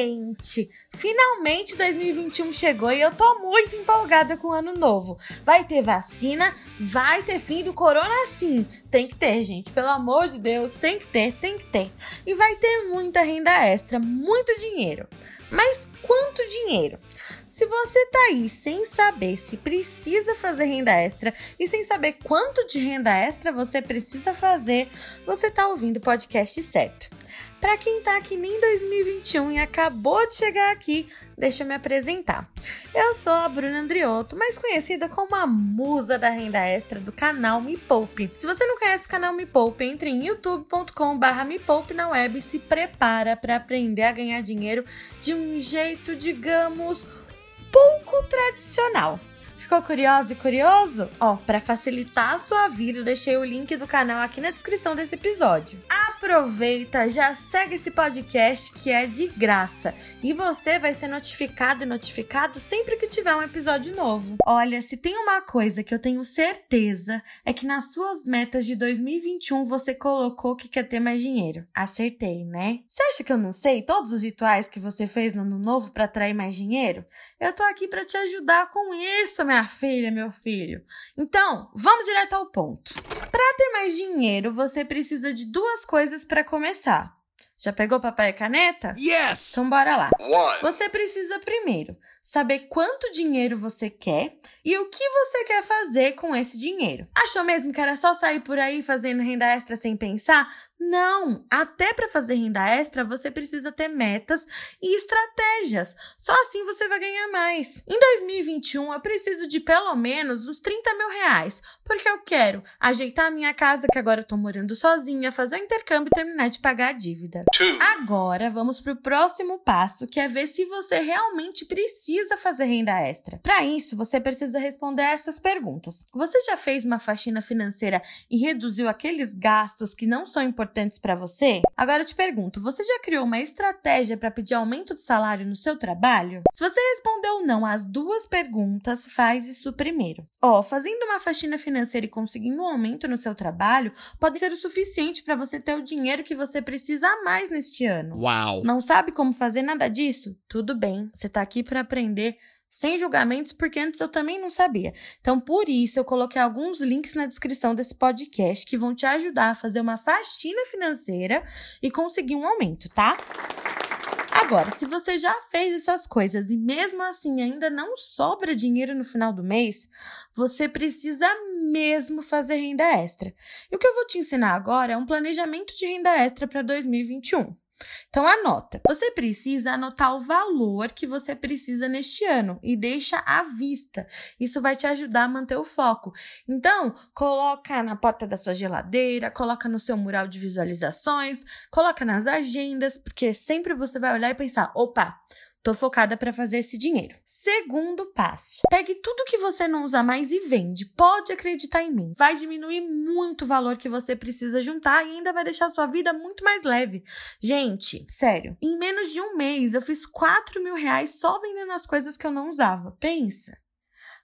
Gente! Finalmente 2021 chegou e eu tô muito empolgada com o ano novo. Vai ter vacina, vai ter fim do corona sim. Tem que ter, gente. Pelo amor de Deus, tem que ter, tem que ter. E vai ter muita renda extra, muito dinheiro. Mas quanto dinheiro? Se você tá aí sem saber se precisa fazer renda extra e sem saber quanto de renda extra você precisa fazer, você tá ouvindo o podcast certo. Para quem tá aqui nem 2021 e acabou de chegar aqui, deixa eu me apresentar. Eu sou a Bruna Andriotto, mais conhecida como a musa da renda extra do canal Me Poupe. Se você não conhece o canal Me Poupe, entre em youtube.com/barra Me Poupe na web e se prepara para aprender a ganhar dinheiro de um jeito, digamos, pouco tradicional. Ficou curiosa e curioso? Ó, para facilitar a sua vida, eu deixei o link do canal aqui na descrição desse episódio. Aproveita, já segue esse podcast que é de graça e você vai ser notificado e notificado sempre que tiver um episódio novo. Olha, se tem uma coisa que eu tenho certeza é que nas suas metas de 2021 você colocou que quer ter mais dinheiro. Acertei, né? Você acha que eu não sei todos os rituais que você fez no ano novo para atrair mais dinheiro? Eu tô aqui para te ajudar com isso, minha filha, meu filho. Então, vamos direto ao ponto. Para ter mais dinheiro, você precisa de duas coisas para começar. Já pegou papel e caneta? Yes! Então bora lá. One. Você precisa primeiro saber quanto dinheiro você quer e o que você quer fazer com esse dinheiro. Achou mesmo que era só sair por aí fazendo renda extra sem pensar? Não! Até para fazer renda extra, você precisa ter metas e estratégias. Só assim você vai ganhar mais. Em 2021, eu preciso de pelo menos uns 30 mil reais, porque eu quero ajeitar a minha casa, que agora eu tô morando sozinha, fazer o intercâmbio e terminar de pagar a dívida. Agora, vamos pro próximo passo, que é ver se você realmente precisa fazer renda extra. Para isso, você precisa responder essas perguntas. Você já fez uma faxina financeira e reduziu aqueles gastos que não são importantes para você? Agora eu te pergunto, você já criou uma estratégia para pedir aumento de salário no seu trabalho? Se você respondeu não às duas perguntas, faz isso primeiro. Ó, fazendo uma faxina financeira e conseguindo um aumento no seu trabalho pode ser o suficiente para você ter o dinheiro que você precisa a mais neste ano. Uau! Não sabe como fazer nada disso? Tudo bem, você tá aqui para aprender sem julgamentos, porque antes eu também não sabia. Então, por isso, eu coloquei alguns links na descrição desse podcast que vão te ajudar a fazer uma faxina financeira e conseguir um aumento, tá? Agora, se você já fez essas coisas e mesmo assim ainda não sobra dinheiro no final do mês, você precisa mesmo fazer renda extra. E o que eu vou te ensinar agora é um planejamento de renda extra para 2021. Então anota. Você precisa anotar o valor que você precisa neste ano e deixa à vista. Isso vai te ajudar a manter o foco. Então, coloca na porta da sua geladeira, coloca no seu mural de visualizações, coloca nas agendas, porque sempre você vai olhar e pensar: "Opa, Tô focada para fazer esse dinheiro. Segundo passo: pegue tudo que você não usa mais e vende. Pode acreditar em mim. Vai diminuir muito o valor que você precisa juntar e ainda vai deixar sua vida muito mais leve. Gente, sério, em menos de um mês eu fiz 4 mil reais só vendendo as coisas que eu não usava. Pensa.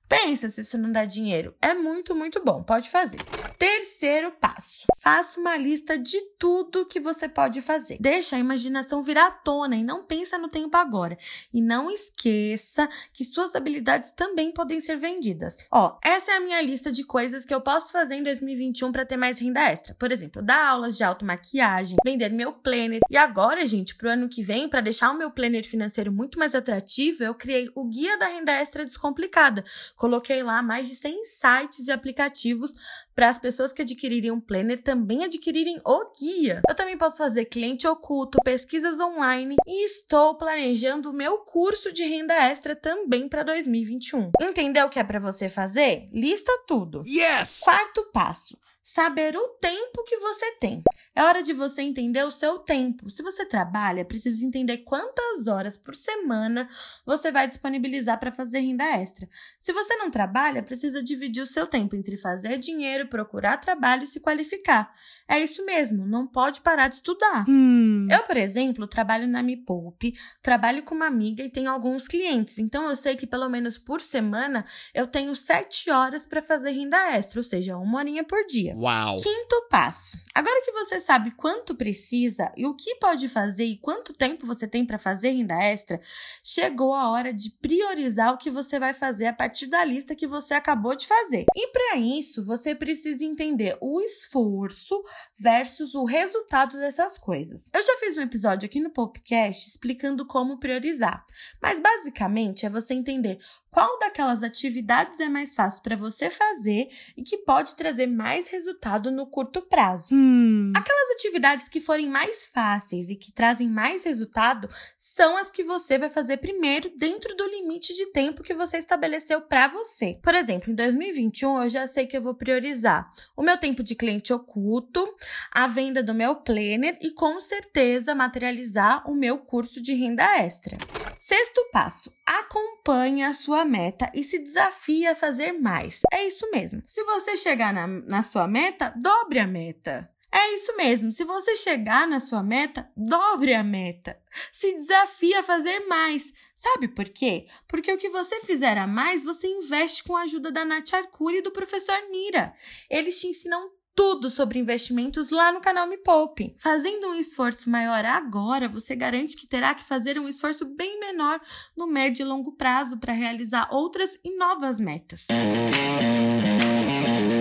Pensa se isso não dá dinheiro. É muito, muito bom. Pode fazer. Terceiro passo: faça uma lista de tudo que você pode fazer. Deixa a imaginação virar à tona e não pensa no tempo agora. E não esqueça que suas habilidades também podem ser vendidas. Ó, essa é a minha lista de coisas que eu posso fazer em 2021 para ter mais renda extra. Por exemplo, dar aulas de automaquiagem, vender meu planner. E agora, gente, pro ano que vem, para deixar o meu planner financeiro muito mais atrativo, eu criei o Guia da Renda Extra Descomplicada Coloquei lá mais de 100 sites e aplicativos para as pessoas que adquirirem um planner também adquirirem o guia. Eu também posso fazer cliente oculto, pesquisas online e estou planejando o meu curso de renda extra também para 2021. Entendeu o que é para você fazer? Lista tudo. Yes! Quarto passo. Saber o tempo que você tem. É hora de você entender o seu tempo. Se você trabalha, precisa entender quantas horas por semana você vai disponibilizar para fazer renda extra. Se você não trabalha, precisa dividir o seu tempo entre fazer dinheiro, procurar trabalho e se qualificar. É isso mesmo, não pode parar de estudar. Hum. Eu, por exemplo, trabalho na Me Poupe, trabalho com uma amiga e tenho alguns clientes. Então eu sei que pelo menos por semana eu tenho sete horas para fazer renda extra, ou seja, uma horinha por dia. Uau. Quinto passo. Agora que você sabe quanto precisa e o que pode fazer e quanto tempo você tem para fazer renda extra, chegou a hora de priorizar o que você vai fazer a partir da lista que você acabou de fazer. E para isso, você precisa entender o esforço versus o resultado dessas coisas. Eu já fiz um episódio aqui no podcast explicando como priorizar, mas basicamente é você entender qual daquelas atividades é mais fácil para você fazer e que pode trazer mais resultado no curto prazo. Hum. Aquelas atividades que forem mais fáceis e que trazem mais resultado são as que você vai fazer primeiro dentro do limite de tempo que você estabeleceu para você. Por exemplo, em 2021 eu já sei que eu vou priorizar o meu tempo de cliente oculto, a venda do meu planner e com certeza materializar o meu curso de renda extra. Sexto passo: acompanhe a sua meta e se desafie a fazer mais. É isso mesmo. Se você chegar na, na sua meta, dobre a meta. É isso mesmo. Se você chegar na sua meta, dobre a meta. Se desafie a fazer mais. Sabe por quê? Porque o que você fizer a mais, você investe com a ajuda da Nath Arcuri e do professor Nira. Eles te ensinam tudo sobre investimentos lá no canal Me Poupe. Fazendo um esforço maior agora, você garante que terá que fazer um esforço bem menor no médio e longo prazo para realizar outras e novas metas.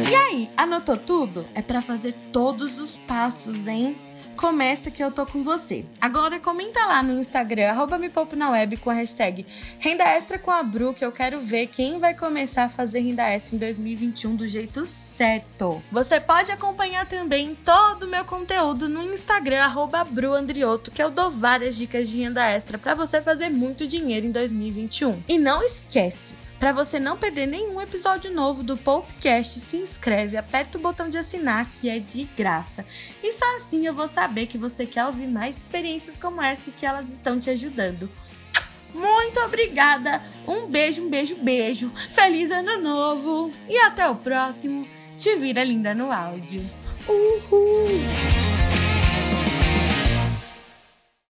E aí, anotou tudo? É para fazer todos os passos, hein? Começa que eu tô com você. Agora comenta lá no Instagram, arroba me poupe na web com a hashtag Renda Extra com a Bru, que eu quero ver quem vai começar a fazer renda extra em 2021 do jeito certo. Você pode acompanhar também todo o meu conteúdo no Instagram, arroba Bru Andrioto, que eu dou várias dicas de renda extra para você fazer muito dinheiro em 2021. E não esquece, para você não perder nenhum episódio novo do podcast, se inscreve, aperta o botão de assinar que é de graça. E só assim eu vou saber que você quer ouvir mais experiências como essa e que elas estão te ajudando. Muito obrigada! Um beijo, um beijo, beijo! Feliz ano novo! E até o próximo! Te vira linda no áudio! Uhul!